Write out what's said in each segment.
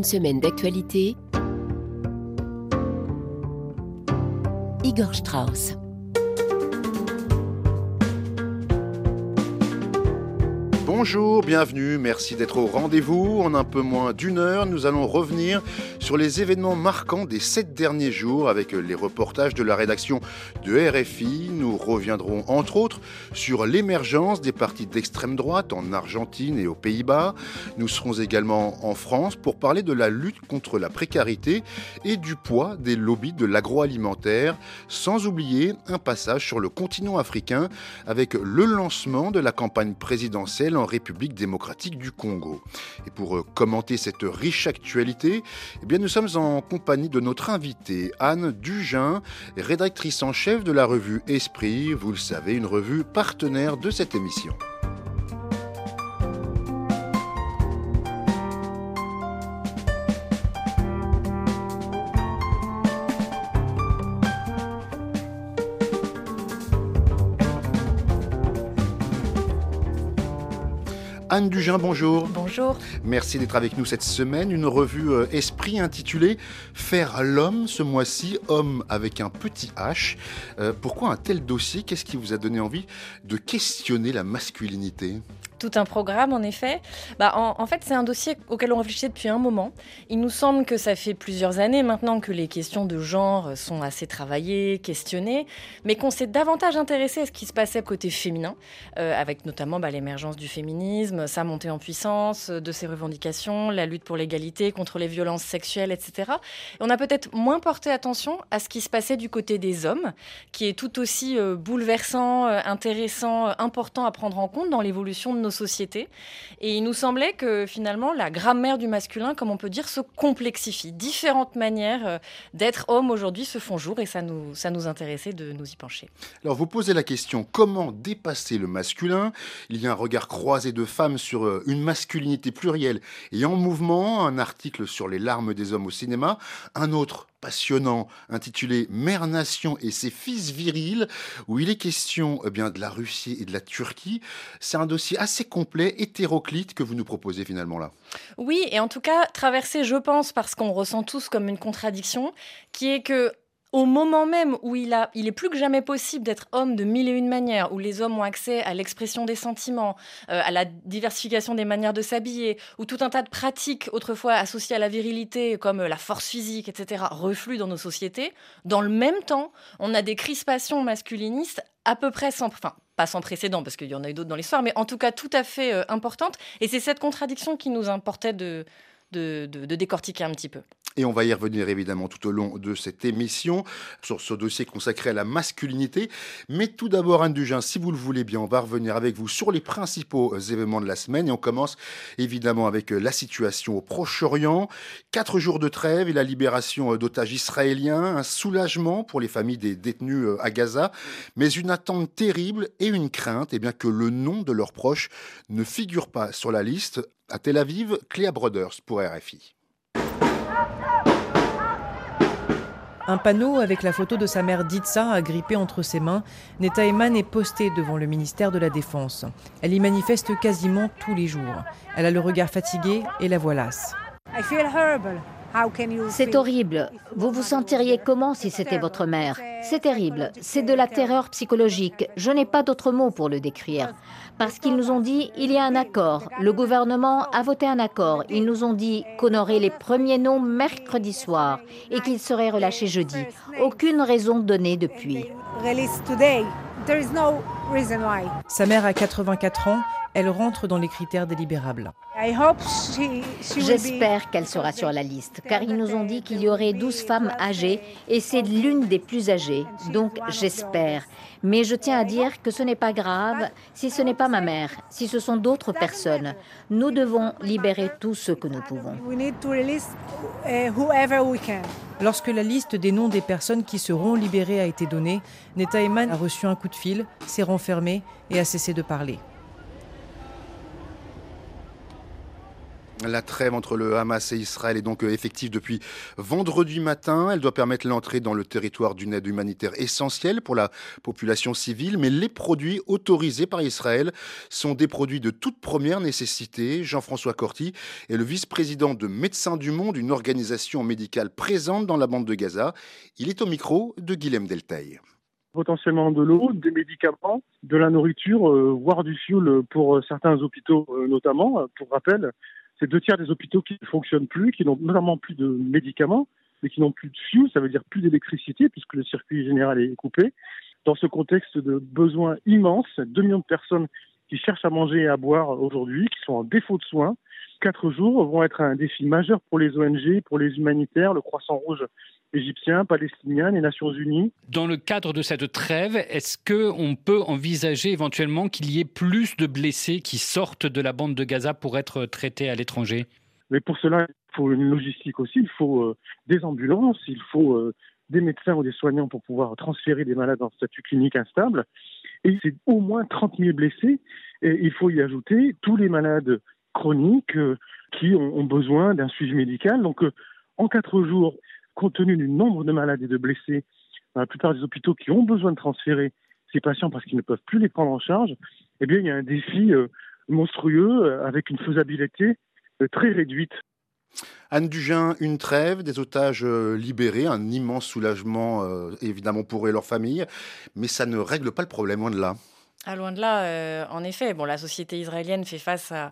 Une semaine d'actualité. Igor Strauss. Bonjour, bienvenue, merci d'être au rendez-vous. En un peu moins d'une heure, nous allons revenir sur les événements marquants des sept derniers jours avec les reportages de la rédaction de RFI. Nous reviendrons entre autres sur l'émergence des partis d'extrême droite en Argentine et aux Pays-Bas. Nous serons également en France pour parler de la lutte contre la précarité et du poids des lobbies de l'agroalimentaire, sans oublier un passage sur le continent africain avec le lancement de la campagne présidentielle en République démocratique du Congo. Et pour euh, commenter cette riche actualité, eh bien nous sommes en compagnie de notre invitée Anne Dugin, rédactrice en chef de la revue Esprit, vous le savez, une revue partenaire de cette émission. Anne Dugin, bonjour. Bonjour. Merci d'être avec nous cette semaine. Une revue euh, Esprit intitulée Faire l'homme ce mois-ci, homme avec un petit H. Euh, pourquoi un tel dossier? Qu'est-ce qui vous a donné envie de questionner la masculinité? Tout un programme, en effet. Bah, en, fait, c'est un dossier auquel on réfléchit depuis un moment. Il nous semble que ça fait plusieurs années maintenant que les questions de genre sont assez travaillées, questionnées, mais qu'on s'est davantage intéressé à ce qui se passait côté féminin, euh, avec notamment bah, l'émergence du féminisme, sa montée en puissance, euh, de ses revendications, la lutte pour l'égalité, contre les violences sexuelles, etc. Et on a peut-être moins porté attention à ce qui se passait du côté des hommes, qui est tout aussi euh, bouleversant, intéressant, important à prendre en compte dans l'évolution de nos sociétés. Et il nous semblait que finalement, la grammaire du masculin, comme on peut dire, se complexifie. Différentes manières euh, d'être homme aujourd'hui se font jour et ça nous, ça nous intéressait de nous y pencher. Alors vous posez la question, comment dépasser le masculin? Il y a un regard croisé de femmes sur euh, une masculinité plurielle et en mouvement, un article sur les larmes des hommes au cinéma, un autre passionnant intitulé Mère Nation et ses fils virils, où il est question eh bien, de la Russie et de la Turquie. C'est un dossier assez complet, hétéroclite, que vous nous proposez finalement là. Oui, et en tout cas, traversé, je pense, parce qu'on ressent tous comme une contradiction, qui est que au moment même où il, est plus que jamais possible d'être homme de mille et une manières, où les hommes ont accès à l'expression des sentiments, euh, à la diversification des manières de s'habiller, où tout un tas de pratiques autrefois associées à la virilité, comme la force physique, etc., refluent dans nos sociétés, dans le même temps, on a des crispations masculinistes à peu près sans, enfin, pas sans précédent, parce qu'il y en a eu d'autres dans l'histoire, mais en tout cas tout à fait euh, importantes. Et c'est cette contradiction qui nous importait de décortiquer un petit peu. Et on va y revenir évidemment tout au long de cette émission sur ce dossier consacré à la masculinité. Mais tout d'abord, Anne si vous le voulez bien, on va revenir avec vous sur les principaux euh, événements de la semaine. Et on commence évidemment avec euh, la situation au Proche-Orient. Quatre jours de trêve et la libération euh, d'otages israéliens. Un soulagement pour les familles des détenus à Gaza. Mais une attente terrible et une crainte eh bien, que le nom de leurs proches ne figure pas sur la liste. À Tel Aviv, Cléa Brothers pour RFI. Un panneau avec la photo de sa mère Ditsa agrippée entre ses mains, Neta Eman est posté devant le ministère de la Défense. Elle y manifeste quasiment tous les jours. Elle a le regard fatigué et la voix lasse. C'est horrible. Vous vous sentiriez comment si c'était votre mère? C'est terrible. C'est de la terreur psychologique. Je n'ai pas d'autre mot pour le décrire. Parce qu'ils nous ont dit, il y a un accord. Le gouvernement a voté un accord. Ils nous ont dit qu'on aurait les premiers noms mercredi soir et qu'ils seraient relâchés jeudi. Aucune raison donnée depuis. Sa mère a 84 ans, elle rentre dans les critères délibérables. J'espère qu'elle sera sur la liste, car ils nous ont dit qu'il y aurait 12 femmes âgées et c'est l'une des plus âgées. Donc j'espère. Mais je tiens à dire que ce n'est pas grave si ce n'est pas ma mère, si ce sont d'autres personnes. Nous devons libérer tous ceux que nous pouvons. Lorsque la liste des noms des personnes qui seront libérées a été donnée, Neta Eman a reçu un coup de fil, s'est renfermé et a cessé de parler. La trêve entre le Hamas et Israël est donc effective depuis vendredi matin. Elle doit permettre l'entrée dans le territoire d'une aide humanitaire essentielle pour la population civile, mais les produits autorisés par Israël sont des produits de toute première nécessité. Jean-François Corti est le vice-président de Médecins du Monde, une organisation médicale présente dans la bande de Gaza. Il est au micro de Guilhem Deltaï potentiellement de l'eau, des médicaments, de la nourriture, euh, voire du fioul pour euh, certains hôpitaux euh, notamment. Pour rappel, c'est deux tiers des hôpitaux qui ne fonctionnent plus, qui n'ont notamment plus de médicaments, mais qui n'ont plus de fioul, ça veut dire plus d'électricité puisque le circuit général est coupé. Dans ce contexte de besoins immenses, 2 millions de personnes qui cherchent à manger et à boire aujourd'hui, qui sont en défaut de soins, quatre jours vont être un défi majeur pour les ONG, pour les humanitaires, le Croissant Rouge égyptiens, palestiniens, les Nations Unies. Dans le cadre de cette trêve, est-ce qu'on peut envisager éventuellement qu'il y ait plus de blessés qui sortent de la bande de Gaza pour être traités à l'étranger? Mais pour cela, il faut une logistique aussi, il faut euh, des ambulances, il faut euh, des médecins ou des soignants pour pouvoir transférer des malades en statut clinique instable. Et c'est au moins 30 000 blessés. Et il faut y ajouter tous les malades chroniques euh, qui ont, ont besoin d'un suivi médical. Donc, en quatre jours, compte tenu du nombre de malades et de blessés dans la plupart des hôpitaux qui ont besoin de transférer ces patients parce qu'ils ne peuvent plus les prendre en charge, eh bien, il y a un défi euh, monstrueux euh, avec une faisabilité euh, très réduite. Anne Dugin, une trêve, des otages libérés, un immense soulagement évidemment pour eux et leurs familles, mais ça ne règle pas le problème, loin de là. Ah, loin de là, en effet. Bon, la société israélienne fait face à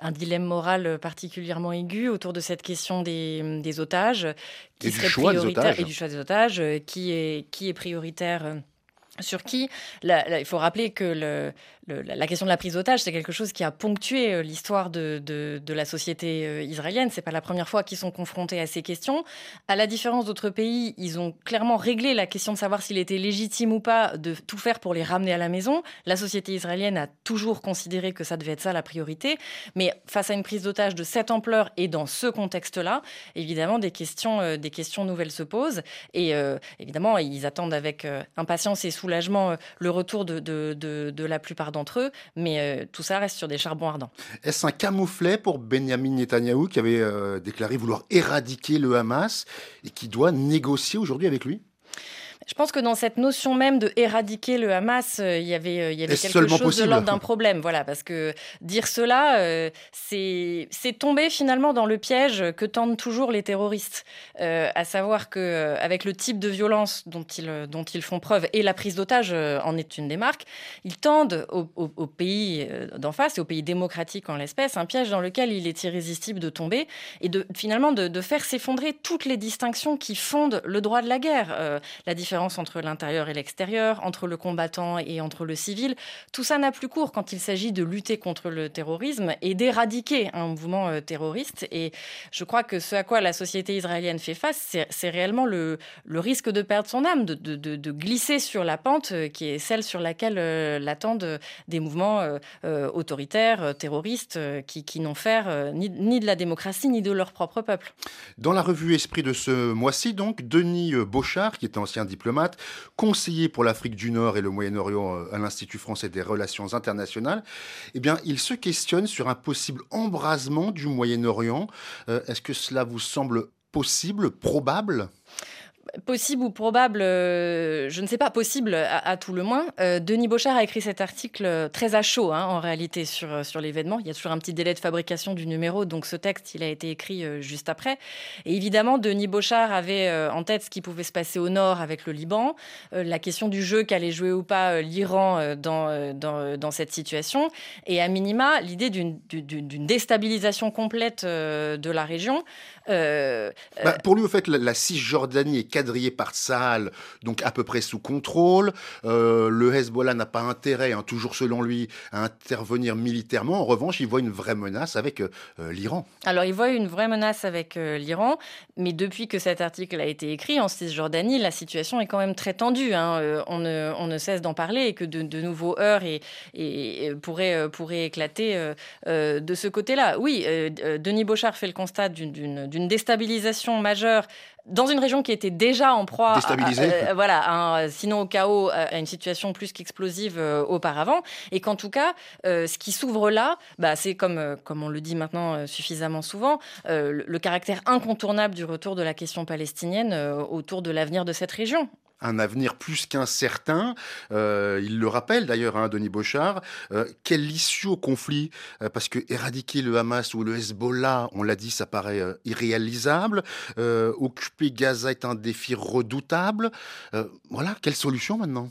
un dilemme moral particulièrement aigu autour de cette question des, des otages, qui et serait prioritaire et du choix des otages, euh, qui est qui est prioritaire euh, sur qui? Il faut rappeler que le, la question de la prise d'otage, c'est quelque chose qui a ponctué euh, l'histoire de, la société euh, israélienne. C'est pas la première fois qu'ils sont confrontés à ces questions. À la différence d'autres pays, ils ont clairement réglé la question de savoir s'il était légitime ou pas de tout faire pour les ramener à la maison. La société israélienne a toujours considéré que ça devait être ça la priorité. Mais face à une prise d'otage de cette ampleur et dans ce contexte-là, évidemment, des questions, euh, nouvelles se posent. Et évidemment, ils attendent avec impatience et soulagement le retour de, de, de la plupart d'entre eux, mais euh, tout ça reste sur des charbons ardents. Est-ce un camouflet pour Benjamin Netanyahou qui avait euh, déclaré vouloir éradiquer le Hamas et qui doit négocier aujourd'hui avec lui? Je pense que dans cette notion même de éradiquer le Hamas, euh, il y avait, euh, il y avait quelque chose de l'ordre d'un problème. Voilà, parce que dire cela, euh, c'est tomber finalement dans le piège que tendent toujours les terroristes, à savoir que avec le type de violence dont ils, dont ils font preuve et la prise d'otages en est une des marques, ils tendent au, pays d'en face et au pays démocratique en l'espèce un piège dans lequel il est irrésistible de tomber et de finalement de, de faire s'effondrer toutes les distinctions qui fondent le droit de la guerre. la entre l'intérieur et l'extérieur, entre le combattant et entre le civil. Tout ça n'a plus cours quand il s'agit de lutter contre le terrorisme et d'éradiquer un mouvement euh, terroriste. Et je crois que ce à quoi la société israélienne fait face, c'est réellement le, risque de perdre son âme, de, glisser sur la pente euh, qui est celle sur laquelle euh, l'attendent des mouvements autoritaires, terroristes, qui, n'ont faire ni, ni, de la démocratie ni de leur propre peuple. Dans la revue Esprit de ce mois-ci, donc, Denis Beauchard, qui est ancien diplomate, diplomate, conseiller pour l'Afrique du Nord et le Moyen-Orient euh, à l'Institut français des relations internationales, eh bien, il se questionne sur un possible embrasement du Moyen-Orient. Euh, est-ce que cela vous semble possible, probable? Possible ou probable, euh, je ne sais pas, possible à, tout le moins. Euh, Denis Bochard a écrit cet article euh, très à chaud, hein, en réalité, sur, sur l'événement. Il y a toujours un petit délai de fabrication du numéro, donc ce texte, il a été écrit juste après. Et évidemment, Denis Bochard avait en tête ce qui pouvait se passer au nord avec le Liban, la question du jeu qu'allait jouer ou pas l'Iran dans, dans, dans, cette situation, et à minima, l'idée d'une déstabilisation complète de la région. Bah, pour lui, au fait, la, la Cisjordanie est quadrillé par Tsahal, donc à peu près sous contrôle. Euh, le Hezbollah n'a pas intérêt, hein, toujours selon lui, à intervenir militairement. En revanche, il voit une vraie menace avec euh, l'Iran. Alors, il voit une vraie menace avec euh, l'Iran, mais depuis que cet article a été écrit en Cisjordanie, la situation est quand même très tendue. Hein. On, ne, on, ne, cesse d'en parler et que de, nouveaux heurts et, et, pourraient, pourraient éclater de ce côté-là. Oui, Denis Beauchard fait le constat d'une déstabilisation majeure dans une région qui était déjà en proie, à- à- voilà, à un- sinon au chaos, à une situation plus qu'explosive euh, auparavant, et qu'en tout cas, euh, ce qui s'ouvre là, bah, c'est comme, euh, comme on le dit maintenant euh, suffisamment souvent, euh, le, le caractère incontournable du retour de la question palestinienne euh, autour de l'avenir de cette région. Un avenir plus qu'incertain. Euh, il le rappelle d'ailleurs, hein, Denis Bochard. Euh, quelle issue au conflit? Euh, Parce que éradiquer le Hamas ou le Hezbollah, on l'a dit, ça paraît irréalisable. Occuper Gaza est un défi redoutable. Voilà, quelle solution maintenant?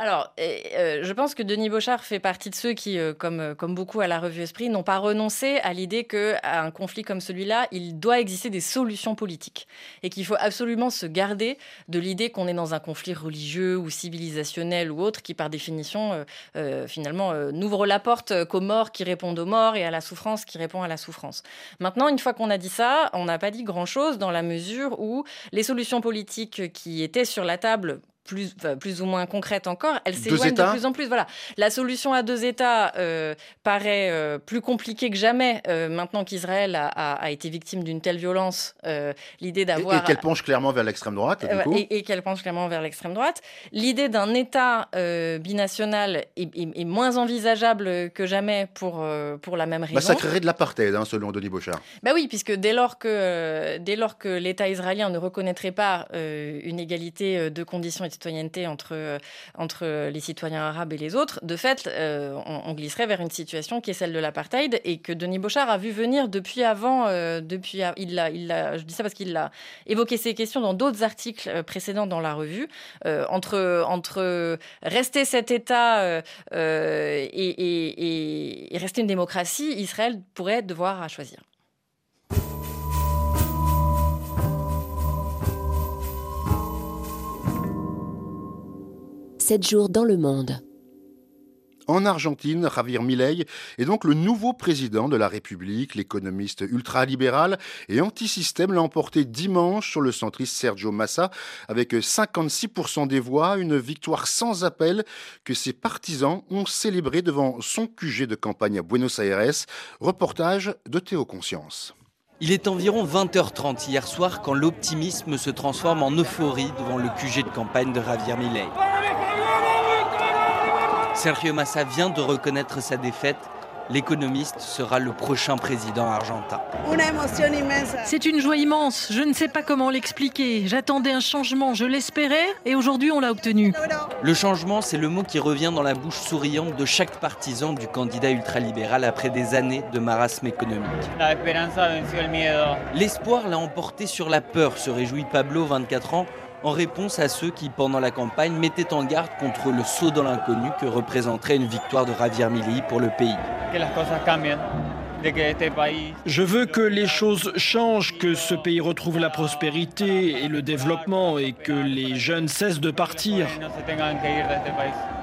Alors, euh, je pense que Denis Bochard fait partie de ceux qui, euh, comme, euh, comme beaucoup à la revue Esprit, n'ont pas renoncé à l'idée qu'à un conflit comme celui-là, il doit exister des solutions politiques. Et qu'il faut absolument se garder de l'idée qu'on est dans un conflit religieux ou civilisationnel ou autre qui, par définition, finalement, n'ouvre la porte qu'aux morts qui répondent aux morts et à la souffrance qui répond à la souffrance. Maintenant, une fois qu'on a dit ça, on n'a pas dit grand-chose dans la mesure où les solutions politiques qui étaient sur la table plus, enfin, plus ou moins concrètes encore, elles Deux s'éloignent de plus en plus. Voilà, la solution à deux États euh, paraît euh, plus compliquée que jamais euh, maintenant qu'Israël a, a- a été victime d'une telle violence. L'idée Et, d'avoir et qu'elle penche clairement vers l'extrême droite, du coup. et, et qu'elle penche clairement vers l'extrême droite. L'idée d'un État binational est, est- est moins envisageable que jamais pour, pour la même raison. Bah, ça créerait de l'apartheid, hein, selon Denis Bochard. Bah oui, puisque dès lors que, dès lors que l'État israélien ne reconnaîtrait pas une égalité de conditions citoyenneté entre, euh, entre les citoyens arabes et les autres, de fait, euh, on, glisserait vers une situation qui est celle de l'apartheid et que Denis Bochard a vu venir depuis avant. euh, depuis, a- il l'a, il l'a- je dis ça parce qu'il l'a évoqué ces questions dans d'autres articles précédents dans la revue. Entre, entre rester cet État et, et- rester une démocratie, Israël pourrait devoir choisir. 7 jours dans le monde. En Argentine, Javier Milei est donc le nouveau président de la République. L'économiste ultralibéral et anti-système l'a emporté dimanche sur le centriste Sergio Massa avec 56% des voix, une victoire sans appel que ses partisans ont célébré devant son QG de campagne à Buenos Aires. Reportage de Théo Conscience. Il est environ 20h30 hier soir quand l'optimisme se transforme en euphorie devant le QG de campagne de Javier Milei. Sergio Massa vient de reconnaître sa défaite. L'économiste sera le prochain président argentin. C'est une joie immense, je ne sais pas comment l'expliquer. J'attendais un changement, je l'espérais et aujourd'hui on l'a obtenu. Le changement, c'est le mot qui revient dans la bouche souriante de chaque partisan du candidat ultralibéral après des années de marasme économique. L'espoir l'a emporté sur la peur, se réjouit Pablo, 24 ans, en réponse à ceux qui, pendant la campagne, mettaient en garde contre le saut dans l'inconnu que représenterait une victoire de Javier Milei pour le pays. Je veux que les choses changent, que ce pays retrouve la prospérité et le développement et que les jeunes cessent de partir.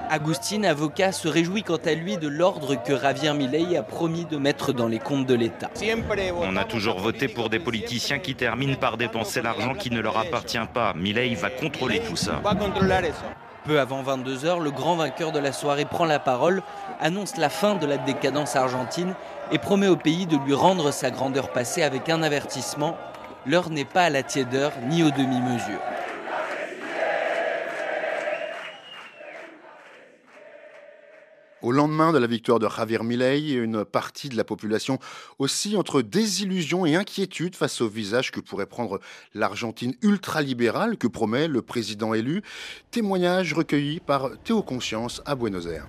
Agustin, avocat, se réjouit quant à lui de l'ordre que Javier Milei a promis de mettre dans les comptes de l'État. On a toujours voté pour des politiciens qui terminent par dépenser l'argent qui ne leur appartient pas. Milei va contrôler tout ça. Peu avant 22h, le grand vainqueur de la soirée prend la parole, annonce la fin de la décadence argentine et promet au pays de lui rendre sa grandeur passée avec un avertissement. L'heure n'est pas à la tiédeur ni aux demi-mesures. Au lendemain de la victoire de Javier Milei, une partie de la population aussi entre désillusion et inquiétude face au visage que pourrait prendre l'Argentine ultralibérale que promet le président élu. Témoignage recueilli par Théo Conscience à Buenos Aires.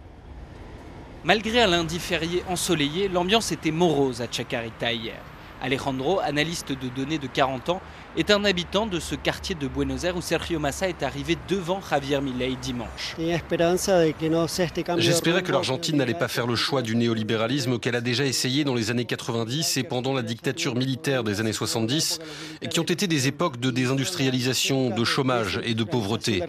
Malgré un lundi férié ensoleillé, l'ambiance était morose à Chacarita hier. Alejandro, analyste de données de 40 ans, est un habitant de ce quartier de Buenos Aires où Sergio Massa est arrivé devant Javier Milei dimanche. J'espérais que l'Argentine n'allait pas faire le choix du néolibéralisme qu'elle a déjà essayé dans les années 90 et pendant la dictature militaire des années 70 et qui ont été des époques de désindustrialisation, de chômage et de pauvreté.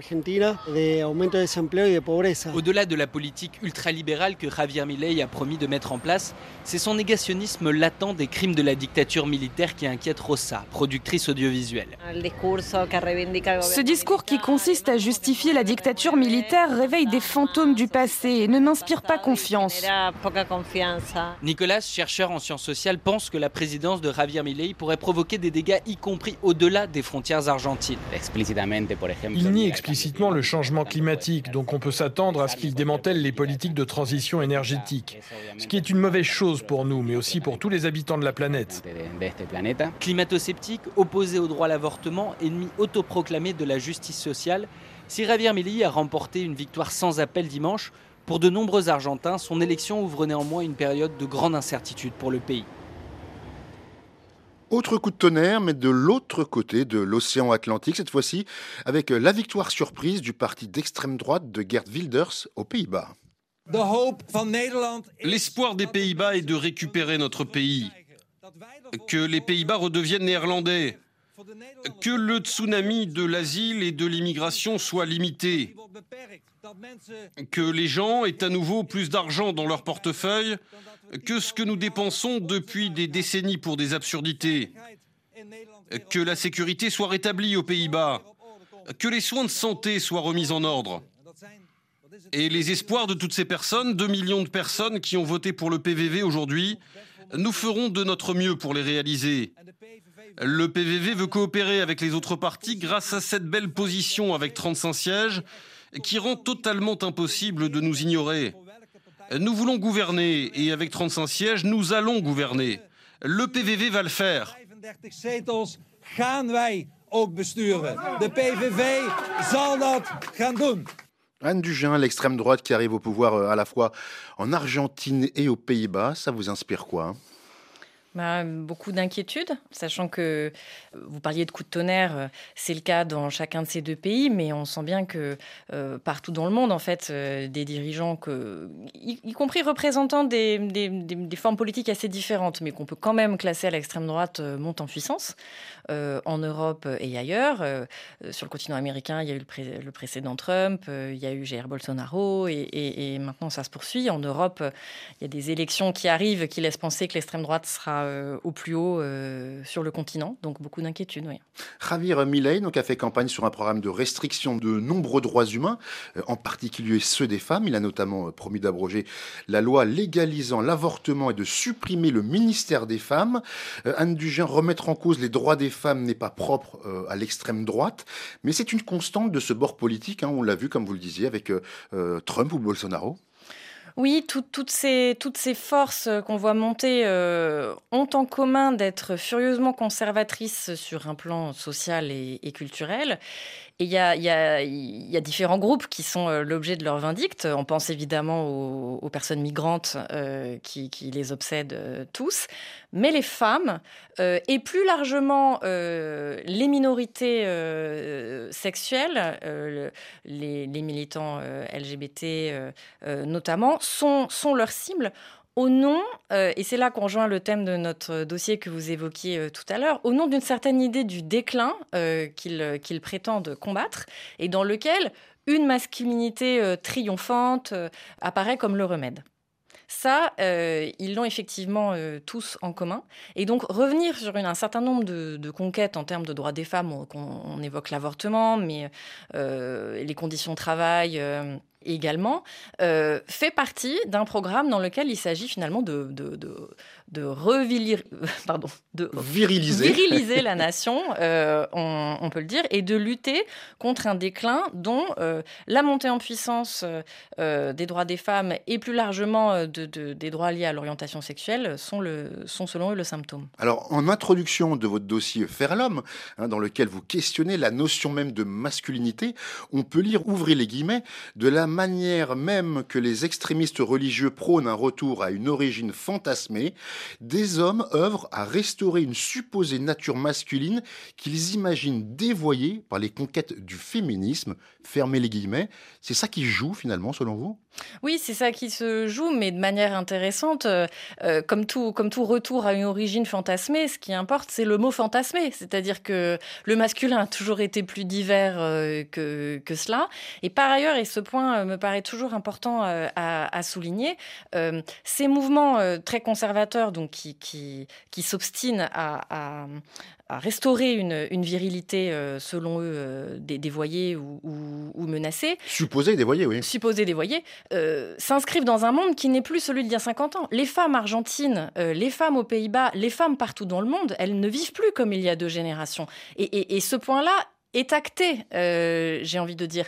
Au-delà de la politique ultralibérale que Javier Milei a promis de mettre en place, c'est son négationnisme latent des crimes de la dictature dictature militaire qui inquiète Rossa, productrice audiovisuelle. Ce discours qui consiste à justifier la dictature militaire réveille des fantômes du passé et ne m'inspire pas confiance. Nicolas, chercheur en sciences sociales, pense que la présidence de Javier Milei pourrait provoquer des dégâts y compris au-delà des frontières argentines. Il nie explicitement le changement climatique, donc on peut s'attendre à ce qu'il démantèle les politiques de transition énergétique. Ce qui est une mauvaise chose pour nous, mais aussi pour tous les habitants de la planète. Climato-sceptique, opposé au droit à l'avortement, ennemi autoproclamé de la justice sociale, si Javier Milei a remporté une victoire sans appel dimanche, pour de nombreux Argentins, son élection ouvre néanmoins une période de grande incertitude pour le pays. Autre coup de tonnerre, mais de l'autre côté de l'océan Atlantique, cette fois-ci, avec la victoire surprise du parti d'extrême droite de Gerd Wilders aux Pays-Bas. L'espoir des Pays-Bas est de récupérer notre pays, que les Pays-Bas redeviennent néerlandais, que le tsunami de l'asile et de l'immigration soit limité, que les gens aient à nouveau plus d'argent dans leur portefeuille que ce que nous dépensons depuis des décennies pour des absurdités, que la sécurité soit rétablie aux Pays-Bas, que les soins de santé soient remis en ordre. Et les espoirs de toutes ces personnes, 2 millions de personnes qui ont voté pour le PVV aujourd'hui, nous ferons de notre mieux pour les réaliser. Le PVV veut coopérer avec les autres partis grâce à cette belle position avec 35 sièges qui rend totalement impossible de nous ignorer. Nous voulons gouverner et avec 35 sièges, nous allons gouverner. Le PVV va le faire. Anne Dugin, l'extrême droite qui arrive au pouvoir euh, à la fois en Argentine et aux Pays-Bas, ça vous inspire quoi bah, beaucoup d'inquiétudes, sachant que euh, vous parliez de coups de tonnerre, euh, c'est le cas dans chacun de ces deux pays, mais on sent bien que euh, partout dans le monde, en fait, des dirigeants, y, compris représentants des, formes politiques assez différentes, mais qu'on peut quand même classer à l'extrême droite, montent en puissance. en Europe et ailleurs. sur le continent américain, il y a eu le, précédent Trump, il y a eu Jair Bolsonaro, et, maintenant ça se poursuit. En Europe, il y a des élections qui arrivent qui laissent penser que l'extrême droite sera euh, au plus haut euh, sur le continent. Donc beaucoup d'inquiétudes. Javier Milei donc, a fait campagne sur un programme de restriction de nombreux droits humains, euh, en particulier ceux des femmes. Il a notamment promis d'abroger la loi légalisant l'avortement et de supprimer le ministère des femmes. Anne Dugin, remettre en cause les droits des femmes n'est pas propre à l'extrême droite, mais c'est une constante de ce bord politique. Hein, on l'a vu, comme vous le disiez, avec Trump ou Bolsonaro. Oui, toutes, ces, forces qu'on voit monter euh, ont en commun d'être furieusement conservatrices sur un plan social et culturel et il y a, différents groupes qui sont euh, l'objet de leur vindicte. On pense évidemment aux, personnes migrantes euh, qui, les obsèdent euh, tous, mais les femmes et plus largement les minorités sexuelles, les, militants LGBT notamment, sont, sont leurs cibles au nom, euh, et c'est là qu'on rejoint le thème de notre dossier que vous évoquiez euh, tout à l'heure, au nom d'une certaine idée du déclin euh, qu'ils prétendent combattre, et dans lequel une masculinité triomphante apparaît comme le remède. Ça, ils l'ont effectivement tous en commun. Et donc, revenir sur un certain nombre de, conquêtes en termes de droits des femmes, on évoque l'avortement, mais les conditions de travail également, euh, fait partie d'un programme dans lequel il s'agit finalement de, de, de, de pardon, de viriliser, viriliser la nation, euh, on, peut le dire, et de lutter contre un déclin dont euh, la montée en puissance des droits des femmes et plus largement de, des droits liés à l'orientation sexuelle sont, le, sont selon eux le symptôme. Alors, en introduction de votre dossier Faire l'homme, hein, dans lequel vous questionnez la notion même de masculinité, on peut lire, ouvrez les guillemets, de la manière même que les extrémistes religieux prônent un retour à une origine fantasmée, des hommes œuvrent à restaurer une supposée nature masculine qu'ils imaginent dévoyée par les conquêtes du féminisme. Fermez les guillemets. C'est ça qui joue finalement, selon vous? Oui, c'est ça qui se joue, mais de manière intéressante. Euh, euh, comme, tout, comme tout retour à une origine fantasmée, ce qui importe, c'est le mot fantasmé. C'est-à-dire que le masculin a toujours été plus divers euh, que, cela. Et par ailleurs, et ce point me paraît toujours important à, souligner, ces mouvements très conservateurs, donc qui, s'obstinent à restaurer une, une virilité, euh, selon eux, euh, dévoyée ou, ou, menacée. Supposée dévoyée, oui. Supposée dévoyée, euh, s'inscrivent dans un monde qui n'est plus celui d'il y a 50 ans. Les femmes argentines, les femmes aux Pays-Bas, les femmes partout dans le monde, elles ne vivent plus comme il y a deux générations. et, et ce point-là est acté, euh, j'ai envie de dire.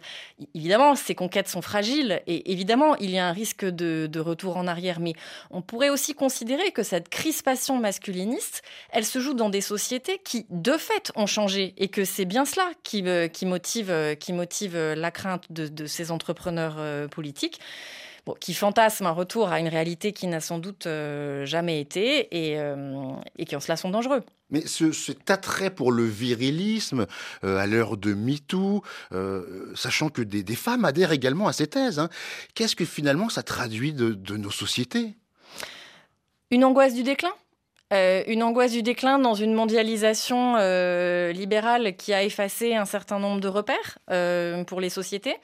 Évidemment, ces conquêtes sont fragiles et évidemment, il y a un risque de, retour en arrière. Mais on pourrait aussi considérer que cette crispation masculiniste, elle se joue dans des sociétés qui, de fait, ont changé et que c'est bien cela qui, euh, motive, euh, qui motive la crainte de, ces entrepreneurs politiques. Qui fantasment un retour à une réalité qui n'a sans doute jamais été et, et qui en cela sont dangereux. Mais ce, cet attrait pour le virilisme, euh, à l'heure de MeToo, euh, sachant que des, femmes adhèrent également à ces thèses, hein, qu'est-ce que finalement ça traduit de, nos sociétés? Une angoisse du déclin? Euh, une angoisse du déclin dans une mondialisation libérale qui a effacé un certain nombre de repères pour les sociétés,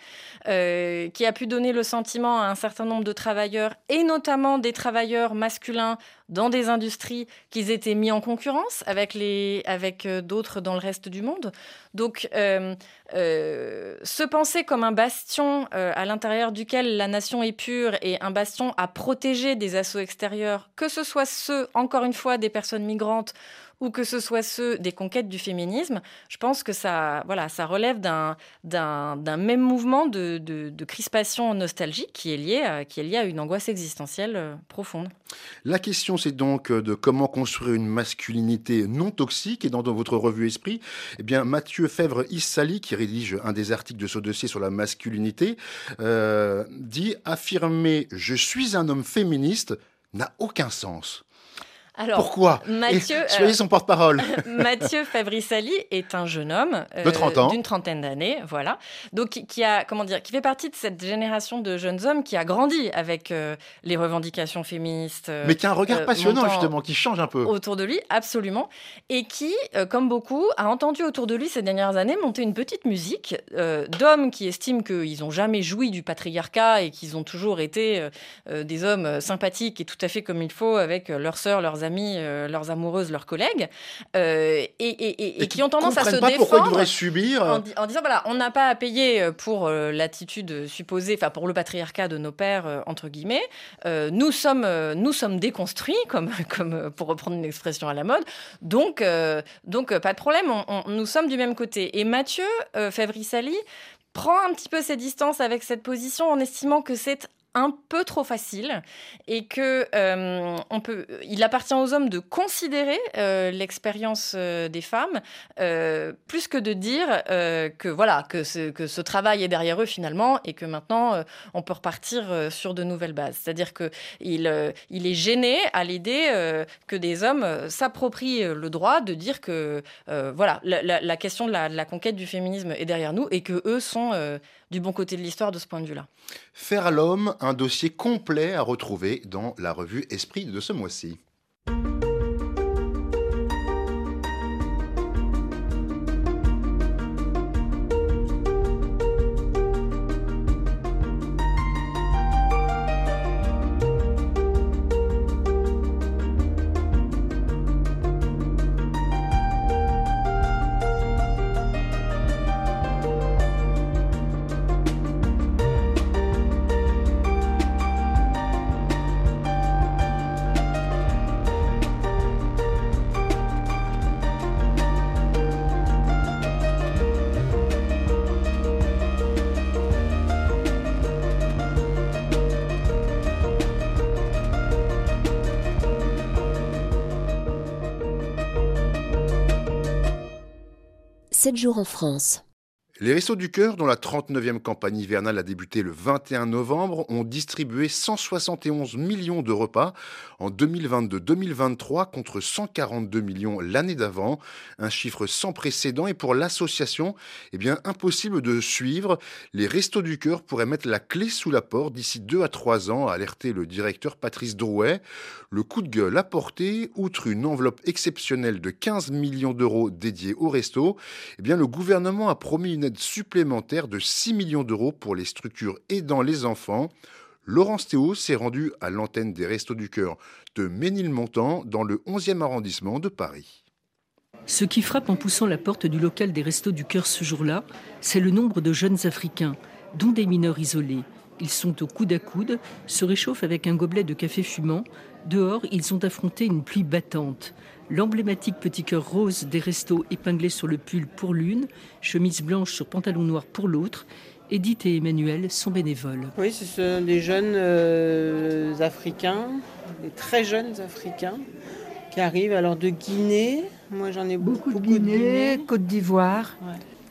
qui a pu donner le sentiment à un certain nombre de travailleurs, et notamment des travailleurs masculins dans des industries qu'ils étaient mis en concurrence avec, euh, d'autres dans le reste du monde. Donc, euh, euh, se penser comme un bastion à l'intérieur duquel la nation est pure et un bastion à protéger des assauts extérieurs, que ce soit ceux, encore une fois, des personnes migrantes ou que ce soit ceux des conquêtes du féminisme, je pense que ça, voilà, ça relève d'un, même mouvement de, crispation nostalgique qui est, lié à, qui est lié à une angoisse existentielle euh, profonde. La question, c'est donc euh, de comment construire une masculinité non toxique. Et dans, votre revue Esprit, eh bien, Mathieu Fèvre-Issali, qui rédige un des articles de ce dossier sur la masculinité, euh, dit affirmer « je suis un homme féministe » n'a aucun sens. Pourquoi? Mathieu, Soyez son porte-parole. Mathieu Fabrissali est un jeune homme de 30 ans. d'une trentaine d'années, voilà. Donc qui a comment dire, qui fait partie de cette génération de jeunes hommes qui a grandi avec euh, les revendications féministes. Euh, Mais qui a un regard euh, passionnant justement, qui change un peu autour de lui, absolument, et qui, comme beaucoup, a entendu autour de lui ces dernières années monter une petite musique d'hommes qui estiment qu'ils n'ont jamais joui du patriarcat et qu'ils ont toujours été des hommes sympathiques et tout à fait comme il faut avec leurs sœurs, leurs amis, euh, leurs amoureuses, leurs collègues, euh, et, qui, ont tendance à se pas défendre subir en, disant voilà, on n'a pas à payer euh, pour l'attitude supposée, enfin pour le patriarcat de nos pères entre guillemets. nous sommes nous sommes déconstruits, comme comme pour reprendre une expression à la mode. Donc donc pas de problème, nous sommes du même côté. Et Mathieu Fabrissali prend un petit peu ses distances avec cette position en estimant que c'est un peu trop facile et que euh, on peut, il appartient aux hommes de considérer euh, l'expérience euh, des femmes plus que de dire que voilà que ce, que ce travail est derrière eux finalement et que maintenant on peut repartir sur de nouvelles bases. C'est-à-dire que il, il est gêné à l'idée que des hommes s'approprient le droit de dire que voilà la, question de la, de la, conquête du féminisme est derrière nous et que eux sont du bon côté de l'histoire de ce point de vue-là. Faire l'homme, un dossier complet à retrouver dans la revue Esprit de ce mois-ci. Jours en France. Les Restos du Cœur, dont la 39e campagne hivernale a débuté le 21 novembre, ont distribué 171 millions de repas en 2022-2023 contre 142 millions l'année d'avant. Un chiffre sans précédent et pour l'association, eh bien, impossible de suivre. Les Restos du Cœur pourraient mettre la clé sous la porte d'ici deux à trois ans, a alerté le directeur Patrice Drouet. Le coup de gueule apporté, outre une enveloppe exceptionnelle de 15 millions d'euros dédiée au resto, eh bien, le gouvernement a promis une supplémentaire de 6 millions d'euros pour les structures aidant les enfants. Laurence Théo s'est rendue à l'antenne des Restos du Cœur de Ménilmontant dans le 11e arrondissement de Paris. Ce qui frappe en poussant la porte du local des Restos du Cœur ce jour-là, c'est le nombre de jeunes Africains, dont des mineurs isolés. Ils sont au coude à coude, se réchauffent avec un gobelet de café fumant. Dehors, ils ont affronté une pluie battante. L'emblématique petit cœur rose des restos épinglé sur le pull pour l'une, chemise blanche sur pantalon noir pour l'autre. Edith et Emmanuel sont bénévoles. Oui, ce sont des jeunes euh, Africains, des très jeunes Africains qui arrivent alors de Guinée. Moi j'en ai beaucoup, beaucoup, de Guinée, Côte d'Ivoire.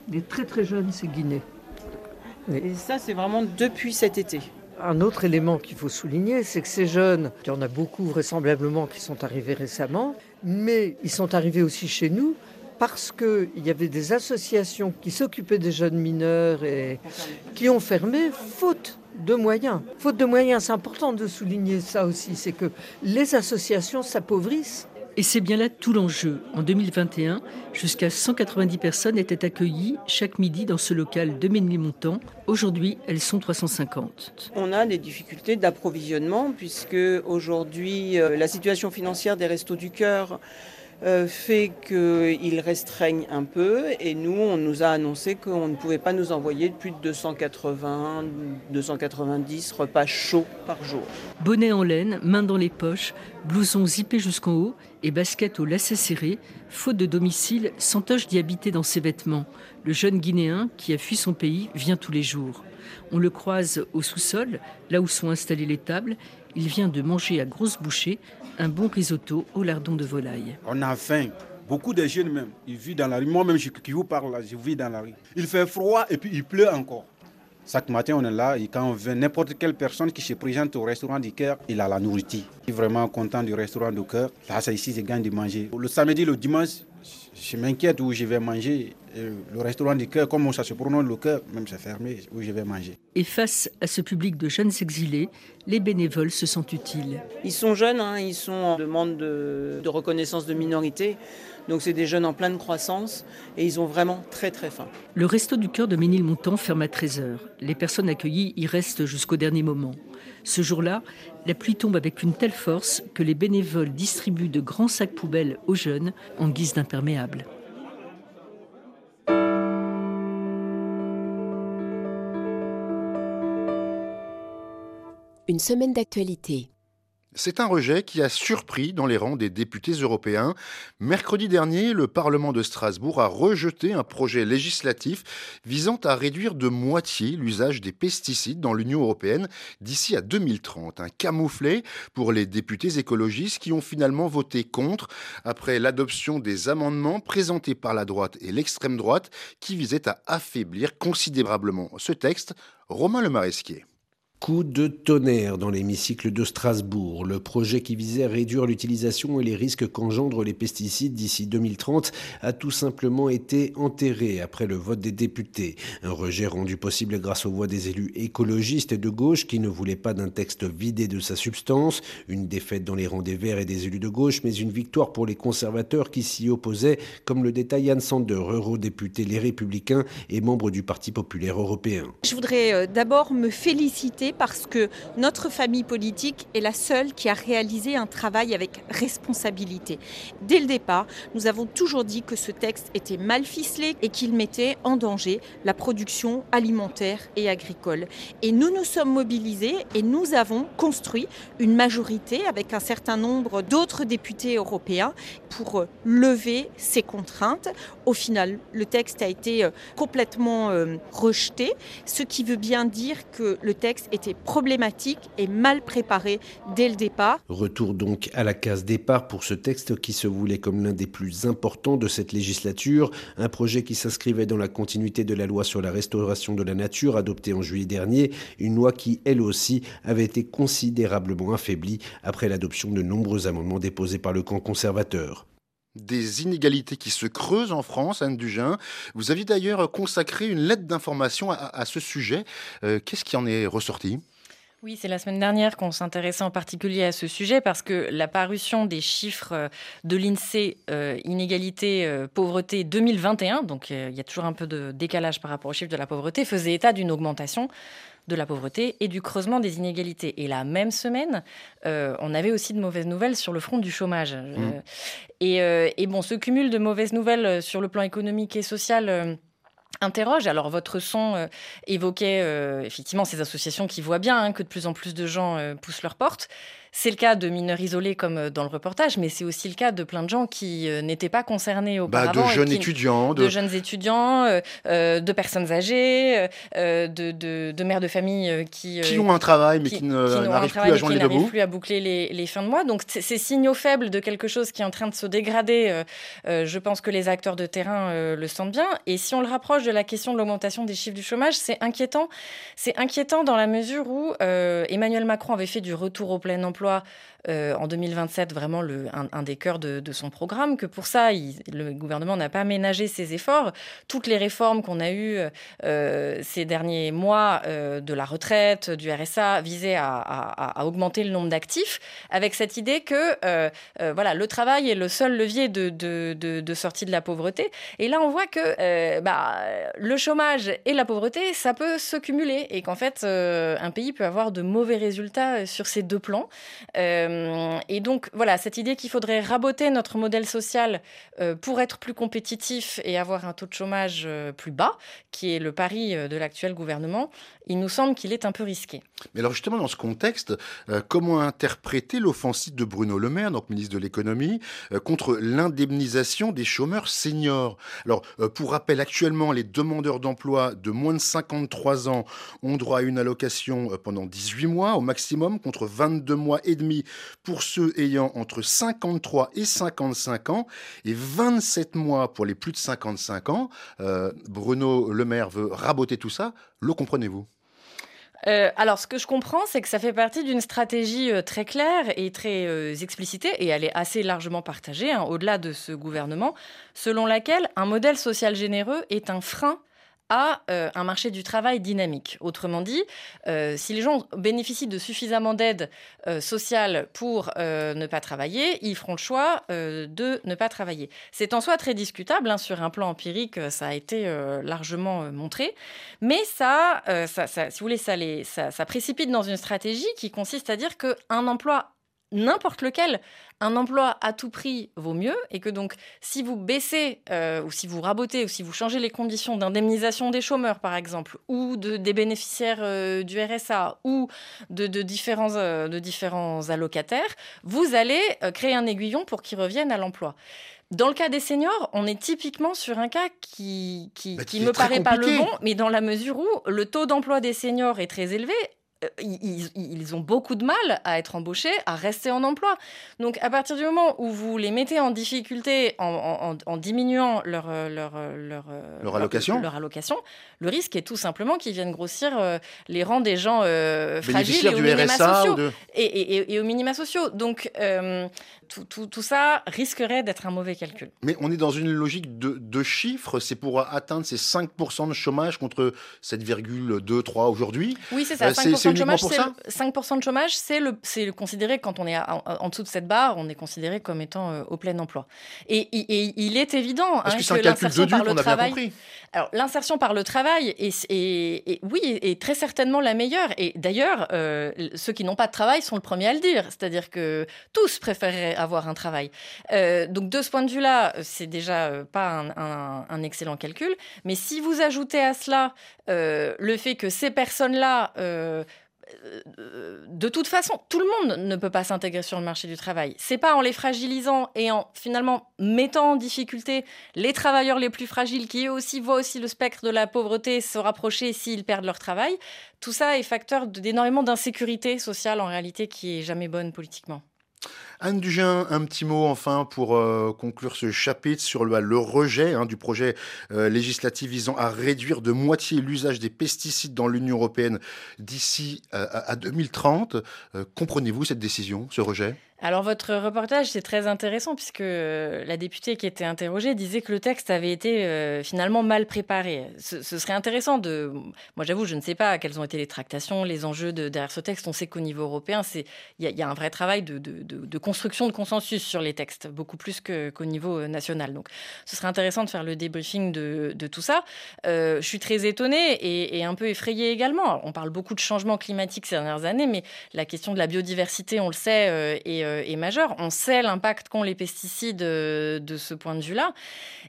Des très très jeunes, c'est Guinée. Et ça, c'est vraiment depuis cet été. Un autre élément qu'il faut souligner, c'est que ces jeunes, il y en a beaucoup vraisemblablement qui sont arrivés récemment, mais ils sont arrivés aussi chez nous parce qu'il y avait des associations qui s'occupaient des jeunes mineurs et qui ont fermé faute de moyens. Faute de moyens, c'est important de souligner ça aussi, c'est que les associations s'appauvrissent et c'est bien là tout l'enjeu. En 2021, jusqu'à 190 personnes étaient accueillies chaque midi dans ce local de Ménilmontant. Aujourd'hui, elles sont 350. On a des difficultés d'approvisionnement puisque aujourd'hui, euh, la situation financière des Restos du Cœur euh, fait qu'ils restreignent un peu et nous, on nous a annoncé qu'on ne pouvait pas nous envoyer plus de 280, 290 repas chauds par jour. Bonnet en laine, main dans les poches, blouson zippé jusqu'en haut et basket au lacet serré, faute de domicile, s'entoche d'y habiter dans ses vêtements. Le jeune Guinéen, qui a fui son pays, vient tous les jours. On le croise au sous-sol, là où sont installées les tables. Il vient de manger à grosses bouchées un bon risotto au lardon de volaille. On a faim. Beaucoup de jeunes même, ils vivent dans la rue. Moi-même, qui vous parle là, je vis dans la rue. Il fait froid et puis il pleut encore. Chaque matin, on est là et quand on vient, n'importe quelle personne qui se présente au restaurant du cœur, il a la nourriture. Je suis vraiment content du restaurant du cœur. Là, c'est ici, je gagne de manger. Le samedi, le dimanche, je m'inquiète où je vais manger. le restaurant du cœur, comme ça se prononce le cœur, même c'est fermé, où je vais manger. Et face à ce public de jeunes exilés, les bénévoles se sentent utiles. Ils sont jeunes, hein, ils sont en demande de, de reconnaissance de minorité. Donc c'est des jeunes en pleine croissance et ils ont vraiment très très faim. Le resto du cœur de Ménilmontant ferme à 13h. Les personnes accueillies y restent jusqu'au dernier moment. Ce jour-là, la pluie tombe avec une telle force que les bénévoles distribuent de grands sacs poubelles aux jeunes en guise d'imperméables. Une semaine d'actualité. C'est un rejet qui a surpris dans les rangs des députés européens. Mercredi dernier, le Parlement de Strasbourg a rejeté un projet législatif visant à réduire de moitié l'usage des pesticides dans l'Union européenne d'ici à 2030. Un camouflet pour les députés écologistes qui ont finalement voté contre après l'adoption des amendements présentés par la droite et l'extrême droite qui visaient à affaiblir considérablement ce texte. Romain Le Maresquier. Coup de tonnerre dans l'hémicycle de Strasbourg. Le projet qui visait à réduire l'utilisation et les risques qu'engendrent les pesticides d'ici 2030 a tout simplement été enterré après le vote des députés. Un rejet rendu possible grâce aux voix des élus écologistes et de gauche qui ne voulaient pas d'un texte vidé de sa substance. Une défaite dans les rangs des Verts et des élus de gauche, mais une victoire pour les conservateurs qui s'y opposaient, comme le détaille Yann Sander, eurodéputé Les Républicains et membre du Parti populaire européen. Je voudrais euh, d'abord me féliciter parce que notre famille politique est la seule qui a réalisé un travail avec responsabilité. Dès le départ, nous avons toujours dit que ce texte était mal ficelé et qu'il mettait en danger la production alimentaire et agricole. Et nous nous sommes mobilisés et nous avons construit une majorité avec un certain nombre d'autres députés européens pour lever ces contraintes. Au final, le texte a été euh, complètement euh, rejeté, ce qui veut bien dire que le texte est été problématique et mal préparée dès le départ. Retour donc à la case départ pour ce texte qui se voulait comme l'un des plus importants de cette législature, un projet qui s'inscrivait dans la continuité de la loi sur la restauration de la nature adoptée en juillet dernier, une loi qui elle aussi avait été considérablement affaiblie après l'adoption de nombreux amendements déposés par le camp conservateur des inégalités qui se creusent en France, Anne Dugin. Vous aviez d'ailleurs consacré une lettre d'information à, ce sujet. Euh, qu'est-ce qui en est ressorti? Oui, c'est la semaine dernière qu'on s'intéressait en particulier à ce sujet parce que la parution des chiffres euh, de l'INSEE euh, inégalité pauvreté 2021, donc il y a toujours un peu de décalage par rapport aux chiffres de la pauvreté, faisait état d'une augmentation de la pauvreté et du creusement des inégalités. Et la même semaine, euh, on avait aussi de mauvaises nouvelles sur le front du chômage. Euh, mmh. et, et, bon, ce cumul de mauvaises nouvelles sur le plan économique et social interroge. Alors votre son évoquait effectivement ces associations qui voient bien hein, que de plus en plus de gens poussent leurs portes. C'est le cas de mineurs isolés comme euh, dans le reportage, mais c'est aussi le cas de plein de gens qui euh, n'étaient pas concernés bah, auparavant. de jeunes étudiants. De... jeunes étudiants, euh, de personnes âgées, de, mères de famille qui... qui ont un travail mais qui, n'arrivent plus à joindre les bouts. plus à boucler les, fins de mois. Donc ces signaux faibles de quelque chose qui est en train de se dégrader, je pense que les acteurs de terrain le sentent bien. Et si on le rapproche de la question de l'augmentation des chiffres du chômage, c'est inquiétant. C'est inquiétant dans la mesure où Emmanuel Macron avait fait du retour au plein emploi emploi euh, en 2027 vraiment un, des cœurs de, son programme, que pour ça, le gouvernement n'a pas ménagé ses efforts. Toutes les réformes qu'on a eues euh, ces derniers mois euh, de la retraite, du RSA, visaient à, augmenter le nombre d'actifs, avec cette idée que voilà, le travail est le seul levier de, sortie de la pauvreté. Et là, on voit que bah, le chômage et la pauvreté, ça peut se cumuler, et qu'en fait, un pays peut avoir de mauvais résultats sur ces deux plans. Et donc, voilà, cette idée qu'il faudrait raboter notre modèle social euh, pour être plus compétitif et avoir un taux de chômage euh, plus bas, qui est le pari de l'actuel gouvernement, il nous semble qu'il est un peu risqué. Mais alors justement, dans ce contexte, comment interpréter l'offensive de Bruno Le Maire, donc ministre de l'économie, contre l'indemnisation des chômeurs seniors? Alors, pour rappel, actuellement, les demandeurs d'emploi de moins de 53 ans ont droit à une allocation pendant 18 mois au maximum, contre 22 mois et demi pour ceux ayant entre 53 et 55 ans et 27 mois pour les plus de 55 ans. Euh, Bruno Le Maire veut raboter tout ça. Le comprenez-vous? Euh, alors, ce que je comprends, c'est que ça fait partie d'une stratégie euh, très claire et très explicitée, et elle est assez largement partagée, hein, au-delà de ce gouvernement, selon laquelle un modèle social généreux est un frein à euh, un marché du travail dynamique. Autrement dit, euh, si les gens bénéficient de suffisamment d'aide euh, sociale pour ne pas travailler, ils feront le choix de ne pas travailler. C'est en soi très discutable, hein, sur un plan empirique, ça a été largement montré, mais ça, si vous voulez, ça, ça précipite dans une stratégie qui consiste à dire qu'un emploi n'importe lequel, un emploi à tout prix vaut mieux et que donc si vous baissez euh, ou si vous rabotez ou si vous changez les conditions d'indemnisation des chômeurs par exemple ou de, des bénéficiaires euh, du RSA ou de, différents, euh, de différents allocataires, vous allez créer un aiguillon pour qu'ils reviennent à l'emploi. Dans le cas des seniors, on est typiquement sur un cas qui, qui, bah, me paraît pas le bon, mais dans la mesure où le taux d'emploi des seniors est très élevé, euh, ils, ont beaucoup de mal à être embauchés, à rester en emploi. Donc, à partir du moment où vous les mettez en difficulté en, diminuant leur, euh, leur, leur, leur, allocation. leur, allocation, le risque est tout simplement qu'ils viennent grossir euh, les rangs des gens fragiles et aux, minima sociaux, et, et, et, aux minima sociaux. Donc, tout, tout, ça risquerait d'être un mauvais calcul. Mais on est dans une logique de, de chiffres. C'est pour atteindre ces 5% de chômage contre 7,23 aujourd'hui. Oui, c'est ça. 5% de chômage, c'est 5% de chômage, c'est le, c'est considéré quand on est en, dessous de cette barre, on est considéré comme étant euh, au plein emploi. Et, il est évident hein, que, l'insertion par le travail. Alors l'insertion par le travail est, oui est très certainement la meilleure. Et d'ailleurs, euh, ceux qui n'ont pas de travail sont le premier à le dire. C'est-à-dire que tous préféreraient avoir un travail. Euh, donc de ce point de vue-là, c'est déjà pas un, excellent calcul. Mais si vous ajoutez à cela le fait que ces personnes-là euh, de toute façon, tout le monde ne peut pas s'intégrer sur le marché du travail. C'est pas en les fragilisant et en finalement mettant en difficulté les travailleurs les plus fragiles qui eux aussi voient aussi le spectre de la pauvreté se rapprocher s'ils perdent leur travail. Tout ça est facteur d'énormément d'insécurité sociale en réalité qui est jamais bonne politiquement. Anne Dugin, un petit mot enfin pour euh, conclure ce chapitre sur le, rejet hein, du projet euh, législatif visant à réduire de moitié l'usage des pesticides dans l'Union européenne d'ici euh, à 2030. Comprenez-vous cette décision, ce rejet? Alors votre reportage, c'est très intéressant puisque euh, la députée qui était interrogée disait que le texte avait été euh, finalement mal préparé. Ce, serait intéressant de... Moi j'avoue, je ne sais pas quelles ont été les tractations, les enjeux de, derrière ce texte. On sait qu'au niveau européen, il y, a un vrai travail de, construction de consensus sur les textes, beaucoup plus qu'au niveau euh, national. Donc ce serait intéressant de faire le débriefing de, tout ça. je suis très étonnée et, un peu effrayée également. On parle beaucoup de changement climatique ces dernières années, mais la question de la biodiversité, on le sait, et euh, est majeur. On sait l'impact qu'ont les pesticides euh, de ce point de vue-là.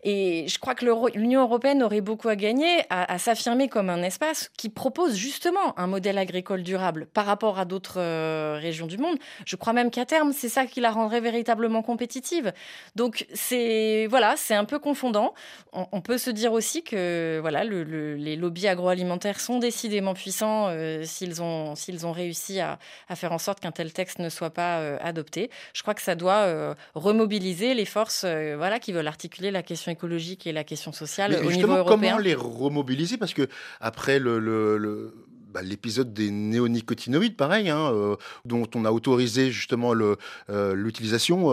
Et je crois que l'Union européenne aurait beaucoup à gagner à, s'affirmer comme un espace qui propose justement un modèle agricole durable par rapport à d'autres euh, régions du monde. Je crois même qu'à terme, c'est ça qui la rendrait véritablement compétitive. Donc c'est voilà, c'est un peu confondant. On, peut se dire aussi que voilà, les lobbies agroalimentaires sont décidément puissants s'ils ont s'ils ont réussi à, à, faire en sorte qu'un tel texte ne soit pas adopté. Je crois que ça doit euh, remobiliser les forces euh, voilà, qui veulent articuler la question écologique et la question sociale au niveau européen. Comment les remobiliser? Parce que après le, bah, l'épisode des néonicotinoïdes, pareil, hein, euh, dont on a autorisé justement l'utilisation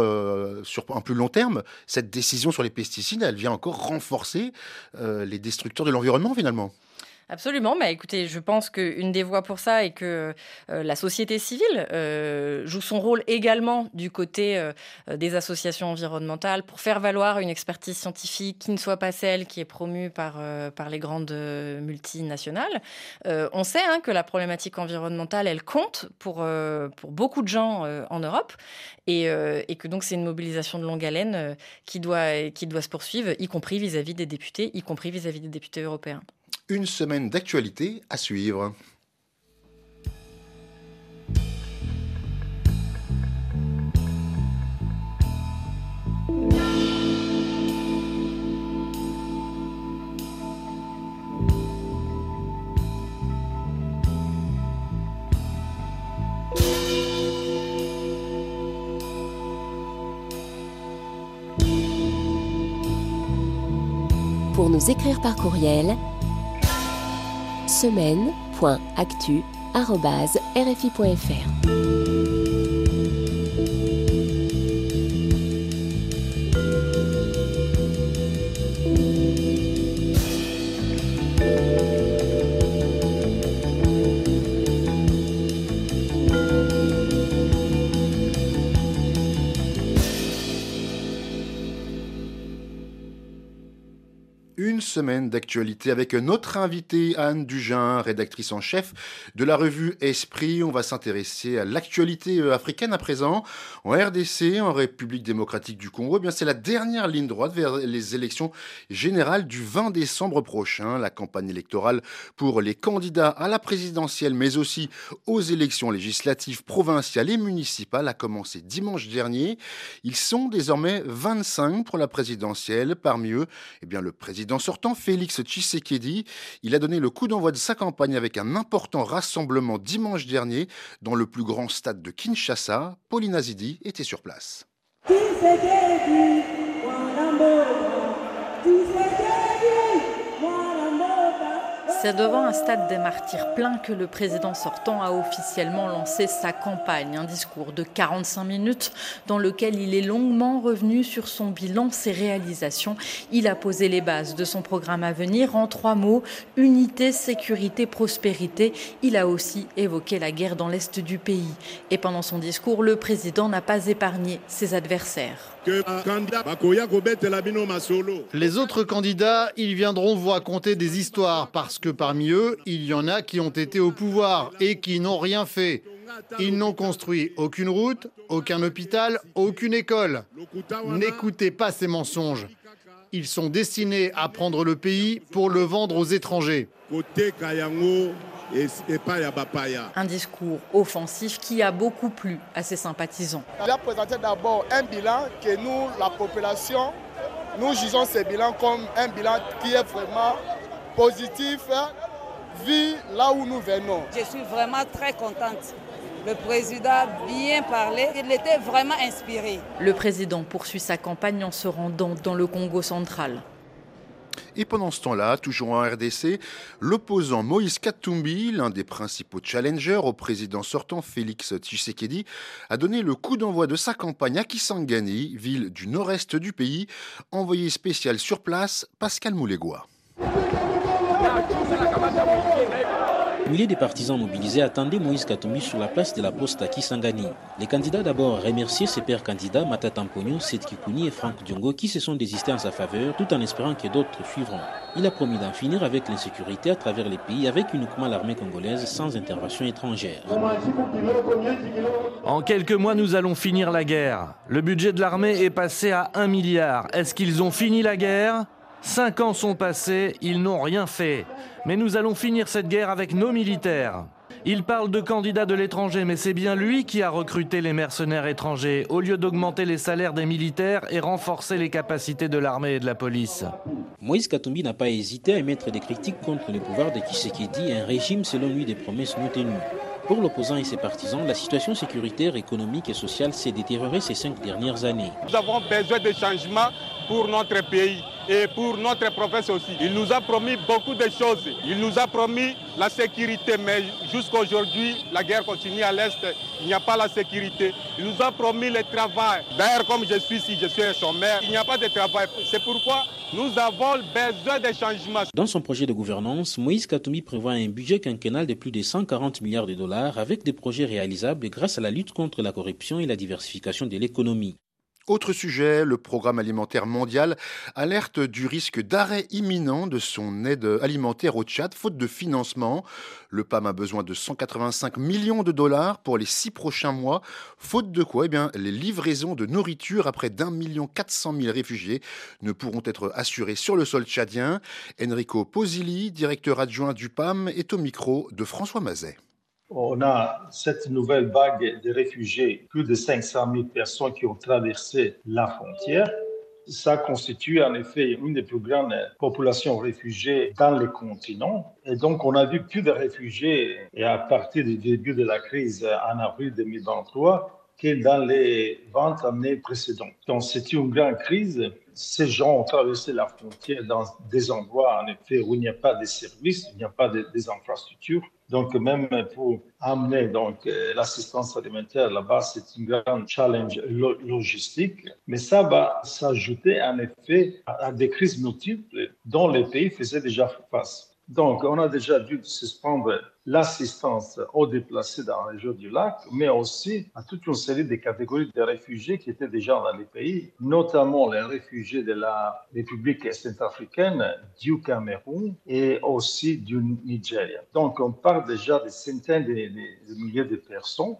sur un plus long terme, cette décision sur les pesticides, elle vient encore renforcer les destructeurs de l'environnement finalement. Absolument. Mais écoutez, je pense qu'une des voies pour ça est que euh, la société civile euh, joue son rôle également du côté euh, des associations environnementales pour faire valoir une expertise scientifique qui ne soit pas celle qui est promue par, les grandes multinationales. on sait hein, que la problématique environnementale, elle compte pour, beaucoup de gens en Europe et, que donc c'est une mobilisation de longue haleine qui, doit, se poursuivre, y compris vis-à-vis -vis des députés, y compris vis à -vis des députés européens une semaine d'actualité à suivre. Pour nous écrire par courriel, semaine.actu.rfi.fr. semaine d'actualité avec notre invitée Anne Dugin, rédactrice en chef de la revue Esprit. On va s'intéresser à l'actualité euh, africaine à présent. En RDC, en République démocratique du Congo, eh bien c'est la dernière ligne droite vers les élections générales du 20 décembre prochain. La campagne électorale pour les candidats à la présidentielle, mais aussi aux élections législatives provinciales et municipales a commencé dimanche dernier. Ils sont désormais 25 pour la présidentielle. Parmi eux, eh bien, le président sortant Félix Tshisekedi. Il a donné le coup d'envoi de sa campagne avec un important rassemblement dimanche dernier dans le plus grand stade de Kinshasa. Pauline Azidi était sur place. C'est devant un stade des martyrs plein que le président sortant a officiellement lancé sa campagne, un discours de 45 minutes dans lequel il est longuement revenu sur son bilan, ses réalisations. Il a posé les bases de son programme à venir en trois mots, unité, sécurité, prospérité. Il a aussi évoqué la guerre dans l'est du pays. Et pendant son discours, le président n'a pas épargné ses adversaires. Les autres candidats, ils viendront vous raconter des histoires parce que parmi eux, il y en a qui ont été au pouvoir et qui n'ont rien fait. Ils n'ont construit aucune route, aucun hôpital, aucune école. N'écoutez pas ces mensonges. Ils sont destinés à prendre le pays pour le vendre aux étrangers. Un discours offensif qui a beaucoup plu à ses sympathisants. Il a présenté d'abord un bilan que nous, la population, nous jugeons ce bilan comme un bilan qui est vraiment positif, vu là où nous venons. Je suis vraiment très contente. Le président a bien parlé, il était vraiment inspiré. Le président poursuit sa campagne en se rendant dans le Congo central. Et pendant ce temps-là, toujours en RDC, l'opposant Moïse Katumbi, l'un des principaux challengers au président sortant Félix Tshisekedi, a donné le coup d'envoi de sa campagne à Kisangani, ville du nord-est du pays. Envoyé spécial sur place, Pascal Moulégois. Milliers de partisans mobilisés attendaient Moïse Katumbi sur la place de la poste à Kisangani. Les candidats d'abord remerciaient ses pères candidats Matata Mpogno, Seth et Franck Diongo qui se sont désistés en sa faveur tout en espérant que d'autres suivront. Il a promis d'en finir avec l'insécurité à travers les pays avec uniquement l'armée congolaise sans intervention étrangère. En quelques mois, nous allons finir la guerre. Le budget de l'armée est passé à 1 milliard. Est-ce qu'ils ont fini la guerre? Cinq ans sont passés, ils n'ont rien fait. Mais nous allons finir cette guerre avec nos militaires. Il parle de candidats de l'étranger, mais c'est bien lui qui a recruté les mercenaires étrangers, au lieu d'augmenter les salaires des militaires et renforcer les capacités de l'armée et de la police. Moïse Katumbi n'a pas hésité à émettre des critiques contre le pouvoir de Tshisekedi, un régime selon lui des promesses non tenues. Pour l'opposant et ses partisans, la situation sécuritaire, économique et sociale s'est détériorée ces cinq dernières années. Nous avons besoin de changements pour notre pays et pour notre province aussi. Il nous a promis beaucoup de choses. Il nous a promis la sécurité, mais jusqu'à aujourd'hui, la guerre continue à l'Est. Il n'y a pas la sécurité. Il nous a promis le travail. D'ailleurs, comme je suis ici, je suis un chômeur, il n'y a pas de travail. C'est pourquoi nous avons besoin de changements. Dans son projet de gouvernance, Moïse Katoumi prévoit un budget quinquennal de plus de 140 milliards de dollars avec des projets réalisables grâce à la lutte contre la corruption et la diversification de l'économie. Autre sujet, le programme alimentaire mondial alerte du risque d'arrêt imminent de son aide alimentaire au Tchad, faute de financement. Le PAM a besoin de 185 millions de dollars pour les six prochains mois, faute de quoi eh bien, les livraisons de nourriture à près d'un million quatre cent mille réfugiés ne pourront être assurées sur le sol tchadien. Enrico Posili, directeur adjoint du PAM, est au micro de François Mazet. On a cette nouvelle vague de réfugiés, plus de 500 000 personnes qui ont traversé la frontière. Ça constitue en effet une des plus grandes populations réfugiées dans le continent. Et donc, on a vu plus de réfugiés et à partir du début de la crise en avril 2023 que dans les 20 années précédentes. Donc, c'est une grande crise. Ces gens ont traversé la frontière dans des endroits, en effet, où il n'y a pas de services, il n'y a pas de, des infrastructures. Donc, même pour amener donc euh, l'assistance alimentaire là-bas, c'est un grand challenge logistique. Mais ça va s'ajouter en effet à des crises multiples dont les pays faisaient déjà face. Donc, on a déjà dû suspendre l'assistance aux déplacés dans la région du lac, mais aussi à toute une série de catégories de réfugiés qui étaient déjà dans les pays, notamment les réfugiés de la République centrafricaine, du Cameroun et aussi du Nigeria. Donc, on parle déjà de centaines de, de milliers de personnes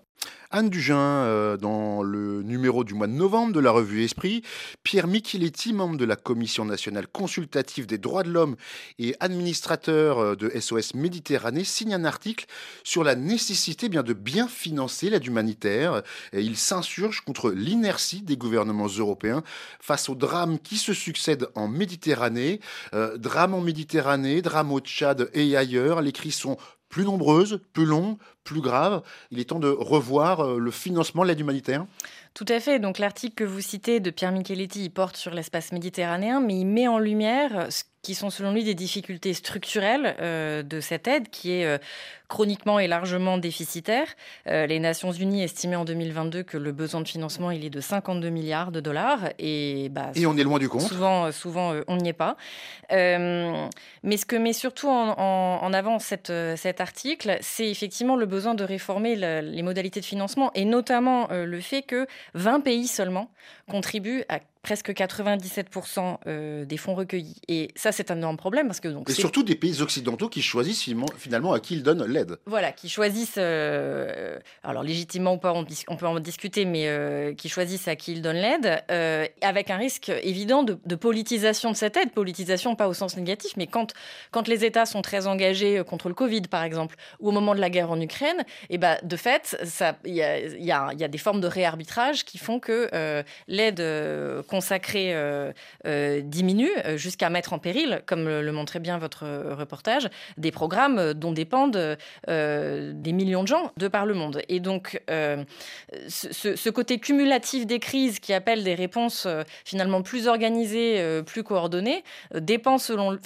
Anne Dugin, euh, dans le numéro du mois de novembre de la revue Esprit, Pierre Micheletti, membre de la Commission nationale consultative des droits de l'homme et administrateur euh, de SOS Méditerranée, signe un article sur la nécessité eh bien, de bien financer l'aide humanitaire. Il s'insurge contre l'inertie des gouvernements européens face aux drames qui se succèdent en Méditerranée. Euh, drames en Méditerranée, drames au Tchad et ailleurs. Les cris sont plus nombreuses, plus longues, plus graves. Il est temps de revoir euh, le financement de l'aide humanitaire tout à fait. Donc l'article que vous citez de Pierre Micheletti, il porte sur l'espace méditerranéen, mais il met en lumière ce qui sont selon lui des difficultés structurelles euh, de cette aide qui est euh, chroniquement et largement déficitaire. Euh, les Nations Unies estimaient en 2022 que le besoin de financement il est de 52 milliards de dollars et bah, et on est loin du compte. Souvent, souvent on n'y est pas. mais ce que met surtout en, en avant cette, cet article, c'est effectivement le besoin de réformer les modalités de financement et notamment le fait que 20 pays seulement contribuent à presque 97% des fonds recueillis. Et ça, c'est un énorme problème parce que donc. Et surtout des pays occidentaux qui choisissent finalement à qui ils donnent l'aide. Voilà, qui choisissent, alors légitimement ou pas, on, peut en discuter, mais qui choisissent à qui ils donnent l'aide, avec un risque évident de, de, politisation de cette aide. Politisation pas au sens négatif, mais quand, quand les États sont très engagés contre le Covid, par exemple, ou au moment de la guerre en Ukraine, et eh ben, de fait, il y a, y, a, y a, des formes de réarbitrage qui font que euh, l'aide euh, consacrée euh, diminue jusqu'à mettre en péril, comme le, montrait bien votre reportage, des programmes dont dépendent des millions de gens de par le monde. Et donc, ce, côté cumulatif des crises qui appelle des réponses finalement plus organisées, plus coordonnées, dépend selon,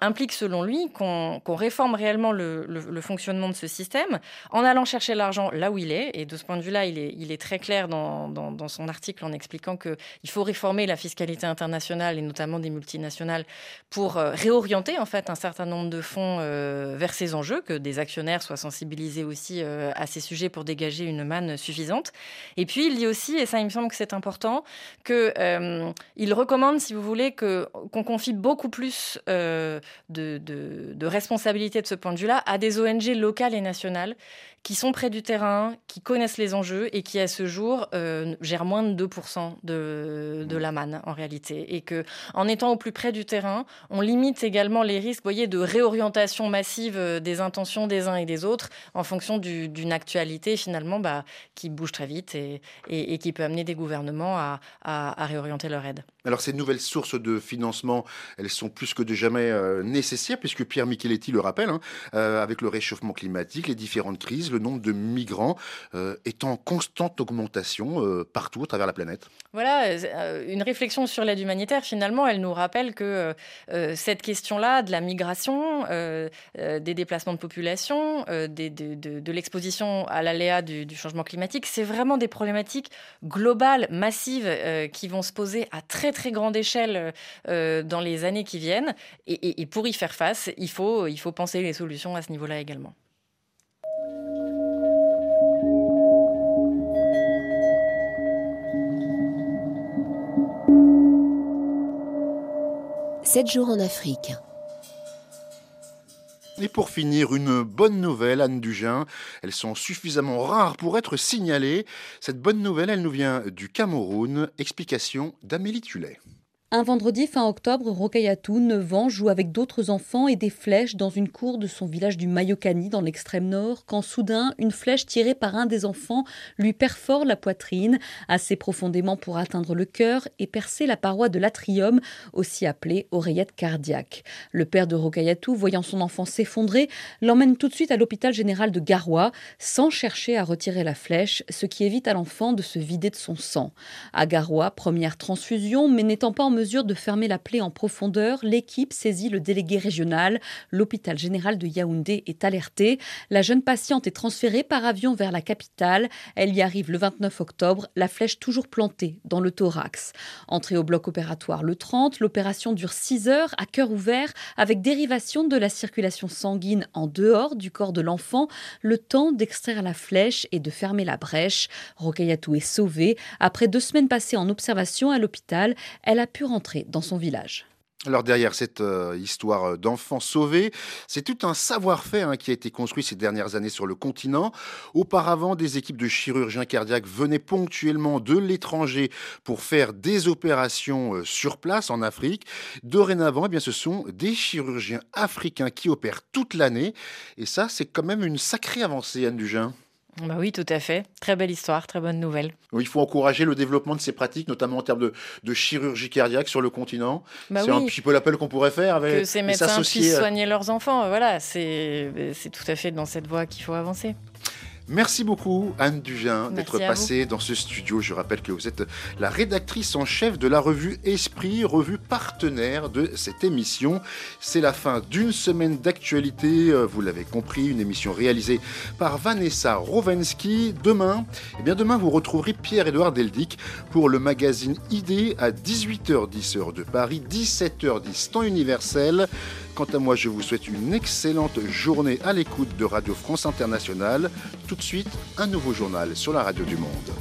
implique selon lui qu'on réforme réellement le, le, fonctionnement de ce système en allant chercher l'argent là où il est. Et de ce point de vue-là, il est, il est très clair dans, dans, son article en expliquant qu'il faut réformer la fiscalité internationale et notamment des multinationales pour euh, réorienter en fait un certain nombre de fonds euh, vers ces enjeux, que des actionnaires soient sensibilisés aussi euh, à ces sujets pour dégager une manne suffisante. Et puis il dit aussi, et ça il me semble que c'est important, qu'il recommande, si vous voulez, qu'on confie beaucoup plus de, de, de de ce point de vue-là à des ONG locales et nationales qui sont près du terrain, qui connaissent les enjeux et qui, à ce jour, euh, gèrent moins de 2% de, de, la manne, en réalité. Et que, en étant au plus près du terrain, on limite également les risques, voyez, de réorientation massive euh, des intentions des uns et des autres en fonction d'une actualité, finalement, bah, qui bouge très vite et, et, qui peut amener des gouvernements à, à, réorienter leur aide. Alors, ces nouvelles sources de financement, elles sont plus que de jamais euh, nécessaires, puisque Pierre Micheletti le rappelle, hein, avec le réchauffement climatique, les différentes crises, le nombre de migrants euh, est en constante augmentation euh, partout à travers la planète. Voilà, euh, une réflexion sur l'aide humanitaire, finalement, elle nous rappelle que cette question-là de la migration, des déplacements de population, de, l'exposition à l'aléa du, changement climatique, c'est vraiment des problématiques globales, massives, qui vont se poser à très très grande échelle dans les années qui viennent. Et, pour y faire face, il faut penser les solutions à ce niveau-là également. 7 jours en Afrique. Et pour finir, une bonne nouvelle, Anne Dugin. Elles sont suffisamment rares pour être signalées. Cette bonne nouvelle, elle nous vient du Cameroun. Explication d'Amélie Tullet. Un vendredi fin octobre, Rokayatou, 9 ans, joue avec d'autres enfants et des flèches dans une cour de son village du Mayokani dans l'extrême nord, quand soudain, une flèche tirée par un des enfants lui perfore la poitrine, assez profondément pour atteindre le cœur et percer la paroi de l'atrium, aussi appelée oreillette cardiaque. Le père de Rokayatou, voyant son enfant s'effondrer, l'emmène tout de suite à l'hôpital général de Garoua, sans chercher à retirer la flèche, ce qui évite à l'enfant de se vider de son sang. À Garoua, première transfusion, mais n'étant pas en mesure mesure de fermer la plaie en profondeur, l'équipe saisit le délégué régional. L'hôpital général de Yaoundé est alerté. La jeune patiente est transférée par avion vers la capitale. Elle y arrive le 29 octobre, la flèche toujours plantée dans le thorax. Entrée au bloc opératoire le 30, l'opération dure 6 heures à cœur ouvert avec dérivation de la circulation sanguine en dehors du corps de l'enfant, le temps d'extraire la flèche et de fermer la brèche. Rokayatou est sauvée. Après deux semaines passées en observation à l'hôpital, elle a pu dans son village. Alors derrière cette euh, histoire d'enfants sauvés, c'est tout un savoir-faire hein, qui a été construit ces dernières années sur le continent. Auparavant, des équipes de chirurgiens cardiaques venaient ponctuellement de l'étranger pour faire des opérations euh, sur place en Afrique. Dorénavant, eh bien, ce sont des chirurgiens africains qui opèrent toute l'année. Et ça, c'est quand même une sacrée avancée, Anne Dugin. Bah oui, tout à fait. Très belle histoire, très bonne nouvelle. Il faut encourager le développement de ces pratiques, notamment en termes de, chirurgie cardiaque sur le continent. Bah c'est un petit peu l'appel qu'on pourrait faire avec que ces médecins puissent soigner leurs enfants. Voilà, c'est tout à fait dans cette voie qu'il faut avancer. Merci beaucoup Anne Dugin d'être passée dans ce studio. Je rappelle que vous êtes la rédactrice en chef de la revue Esprit, revue partenaire de cette émission. C'est la fin d'une semaine d'actualité, euh, vous l'avez compris, une émission réalisée par Vanessa Rovensky. Demain, eh bien demain vous retrouverez Pierre-Édouard Deldic pour le magazine ID à 18h10 heure de Paris, 17h10 temps universel. Quant à moi, je vous souhaite une excellente journée à l'écoute de Radio France Internationale. Ensuite, un nouveau journal sur la Radio du Monde.